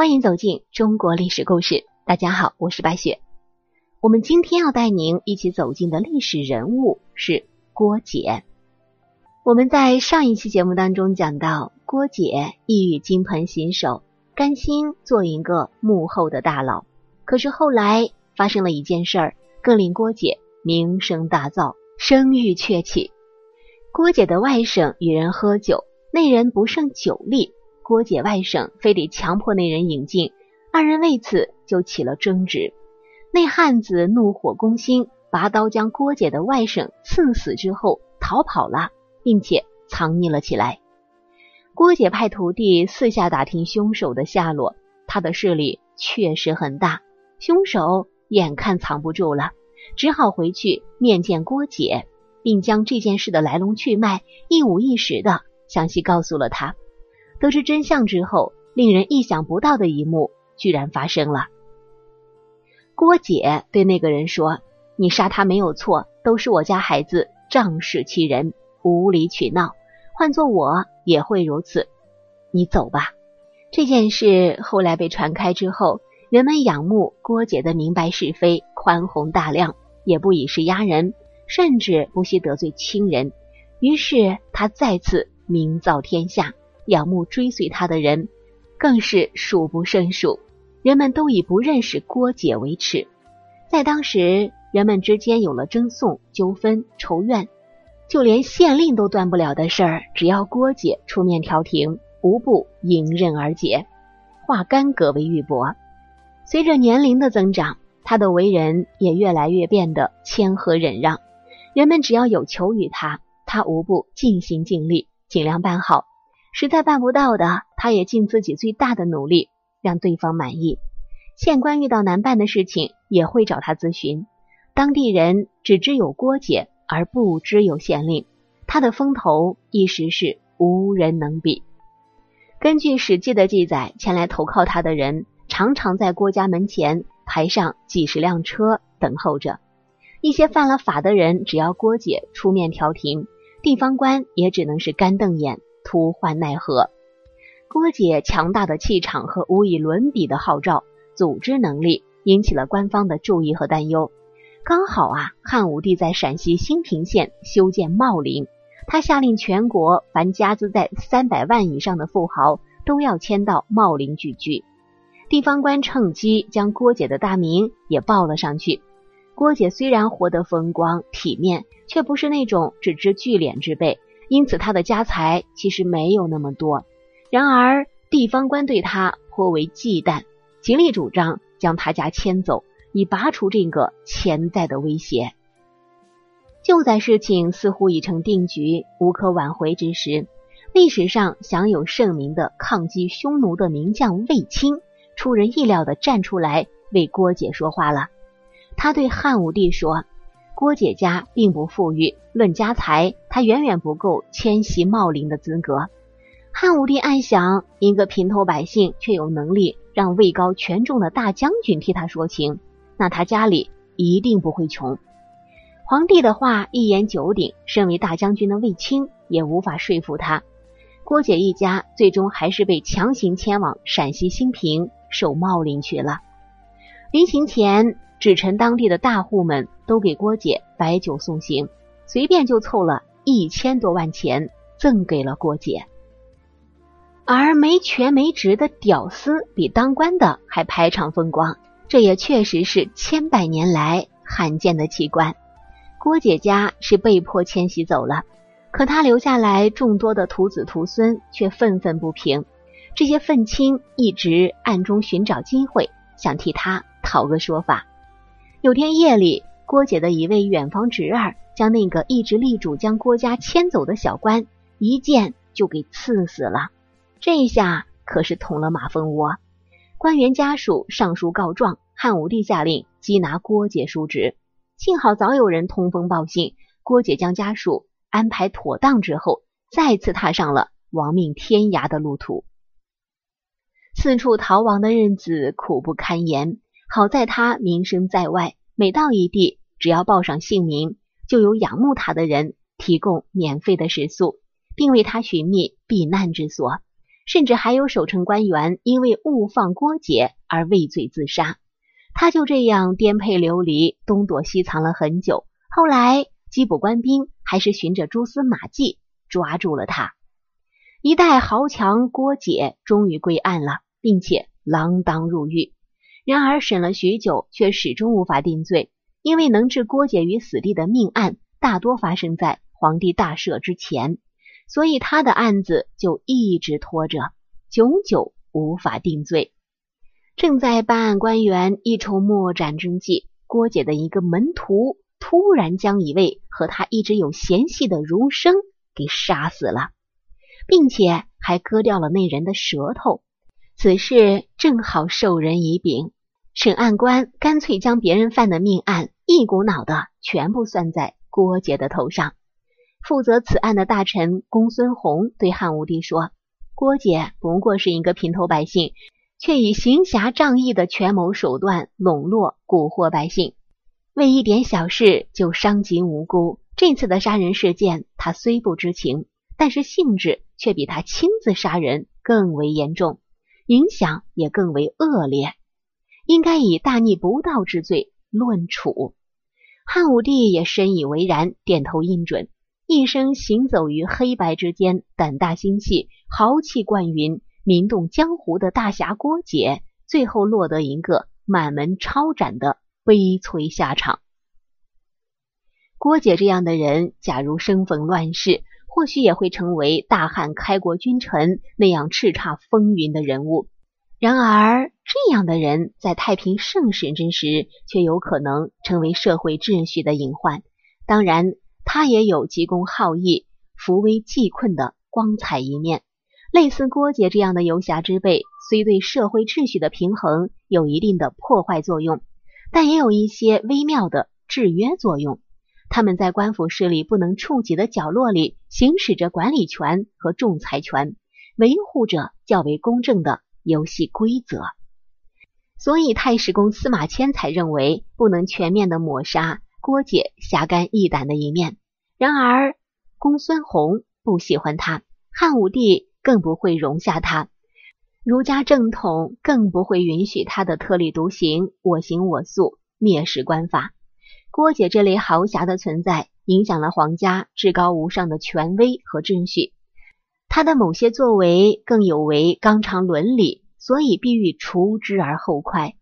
欢迎走进中国历史故事。大家好，我是白雪。我们今天要带您一起走进的历史人物是郭解。我们在上一期节目当中讲到，郭解意欲金盆洗手，甘心做一个幕后的大佬。可是后来发生了一件事儿，更令郭解名声大噪，声誉鹊起。郭解的外甥与人喝酒，那人不胜酒力。郭姐外甥非得强迫那人饮尽，二人为此就起了争执。那汉子怒火攻心，拔刀将郭姐的外甥刺死之后逃跑了，并且藏匿了起来。郭姐派徒弟四下打听凶手的下落，他的势力确实很大，凶手眼看藏不住了，只好回去面见郭姐，并将这件事的来龙去脉一五一十的详细告诉了他。得知真相之后，令人意想不到的一幕居然发生了。郭姐对那个人说：“你杀他没有错，都是我家孩子仗势欺人、无理取闹，换做我也会如此。你走吧。”这件事后来被传开之后，人们仰慕郭姐的明白是非、宽宏大量，也不以势压人，甚至不惜得罪亲人。于是他再次名噪天下。仰慕追随他的人更是数不胜数，人们都以不认识郭解为耻。在当时，人们之间有了争讼、纠纷、仇怨，就连县令都断不了的事儿，只要郭解出面调停，无不迎刃而解，化干戈为玉帛。随着年龄的增长，他的为人也越来越变得谦和忍让，人们只要有求于他，他无不尽心尽力，尽量办好。实在办不到的，他也尽自己最大的努力让对方满意。县官遇到难办的事情，也会找他咨询。当地人只知有郭解，而不知有县令。他的风头一时是无人能比。根据《史记》的记载，前来投靠他的人常常在郭家门前排上几十辆车等候着。一些犯了法的人，只要郭解出面调停，地方官也只能是干瞪眼。突患奈何？郭解强大的气场和无以伦比的号召，组织能力引起了官方的注意和担忧。刚好啊，汉武帝在陕西兴平县修建茂陵，他下令全国凡家资在三百万以上的富豪都要迁到茂陵聚居。地方官趁机将郭解的大名也报了上去。郭解虽然活得风光体面，却不是那种只知聚敛之辈。因此，他的家财其实没有那么多。然而，地方官对他颇为忌惮，极力主张将他家迁走，以拔除这个潜在的威胁。就在事情似乎已成定局、无可挽回之时，历史上享有盛名的抗击匈奴的名将卫青，出人意料的站出来为郭解说话了。他对汉武帝说。郭解家并不富裕，论家财，他远远不够迁徙茂陵的资格。汉武帝暗想，一个平头百姓却有能力让位高权重的大将军替他说情，那他家里一定不会穷。皇帝的话一言九鼎，身为大将军的卫青也无法说服他。郭解一家最终还是被强行迁往陕西兴平守茂陵去了。临行前。纸臣当地的大户们都给郭姐摆酒送行，随便就凑了一千多万钱赠给了郭姐。而没权没职的屌丝比当官的还排场风光，这也确实是千百年来罕见的奇观。郭姐家是被迫迁徙走了，可她留下来众多的徒子徒孙却愤愤不平。这些愤青一直暗中寻找机会，想替他讨个说法。有天夜里，郭姐的一位远房侄儿将那个一直力主将郭家迁走的小官一剑就给刺死了。这下可是捅了马蜂窝。官员家属上书告状，汉武帝下令缉拿郭姐叔侄。幸好早有人通风报信，郭姐将家属安排妥当之后，再次踏上了亡命天涯的路途。四处逃亡的日子苦不堪言。好在他名声在外，每到一地，只要报上姓名，就有仰慕他的人提供免费的食宿，并为他寻觅避难之所。甚至还有守城官员因为误放郭解而畏罪自杀。他就这样颠沛流离，东躲西藏了很久。后来缉捕官兵还是循着蛛丝马迹抓住了他。一代豪强郭解终于归案了，并且锒铛入狱。然而审了许久，却始终无法定罪，因为能置郭解于死地的命案大多发生在皇帝大赦之前，所以他的案子就一直拖着，久久无法定罪。正在办案官员一筹莫展之际，郭解的一个门徒突然将一位和他一直有嫌隙的儒生给杀死了。并且还割掉了那人的舌头，此事正好授人以柄。审案官干脆将别人犯的命案一股脑的全部算在郭杰的头上。负责此案的大臣公孙弘对汉武帝说：“郭杰不过是一个平头百姓，却以行侠仗义的权谋手段笼络蛊惑百姓，为一点小事就伤及无辜。这次的杀人事件，他虽不知情。”但是性质却比他亲自杀人更为严重，影响也更为恶劣，应该以大逆不道之罪论处。汉武帝也深以为然，点头应准。一生行走于黑白之间，胆大心细，豪气贯云，名动江湖的大侠郭解，最后落得一个满门抄斩的悲催下场。郭解这样的人，假如生逢乱世，或许也会成为大汉开国君臣那样叱咤风云的人物。然而，这样的人在太平盛世之时，却有可能成为社会秩序的隐患。当然，他也有急公好义、扶危济困的光彩一面。类似郭杰这样的游侠之辈，虽对社会秩序的平衡有一定的破坏作用，但也有一些微妙的制约作用。他们在官府势力不能触及的角落里，行使着管理权和仲裁权，维护着较为公正的游戏规则。所以，太史公司马迁才认为不能全面的抹杀郭解侠肝义胆的一面。然而，公孙弘不喜欢他，汉武帝更不会容下他，儒家正统更不会允许他的特立独行、我行我素、蔑视官法。郭解这类豪侠的存在，影响了皇家至高无上的权威和秩序。他的某些作为更有违纲常伦理，所以必欲除之而后快。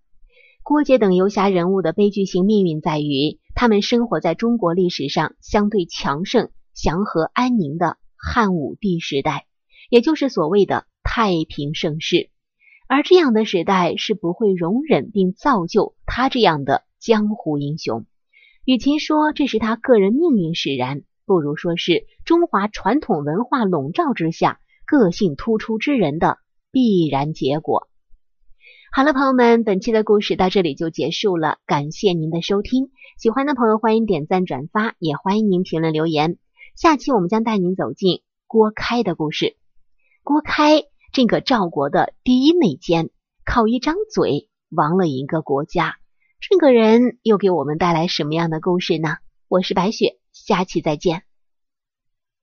郭解等游侠人物的悲剧性命运在于，他们生活在中国历史上相对强盛、祥和、安宁的汉武帝时代，也就是所谓的太平盛世。而这样的时代是不会容忍并造就他这样的江湖英雄。与其说这是他个人命运使然，不如说是中华传统文化笼罩之下个性突出之人的必然结果。好了，朋友们，本期的故事到这里就结束了，感谢您的收听。喜欢的朋友欢迎点赞转发，也欢迎您评论留言。下期我们将带您走进郭开的故事。郭开这个赵国的第一内奸，靠一张嘴亡了一个国家。这个人又给我们带来什么样的故事呢？我是白雪，下期再见。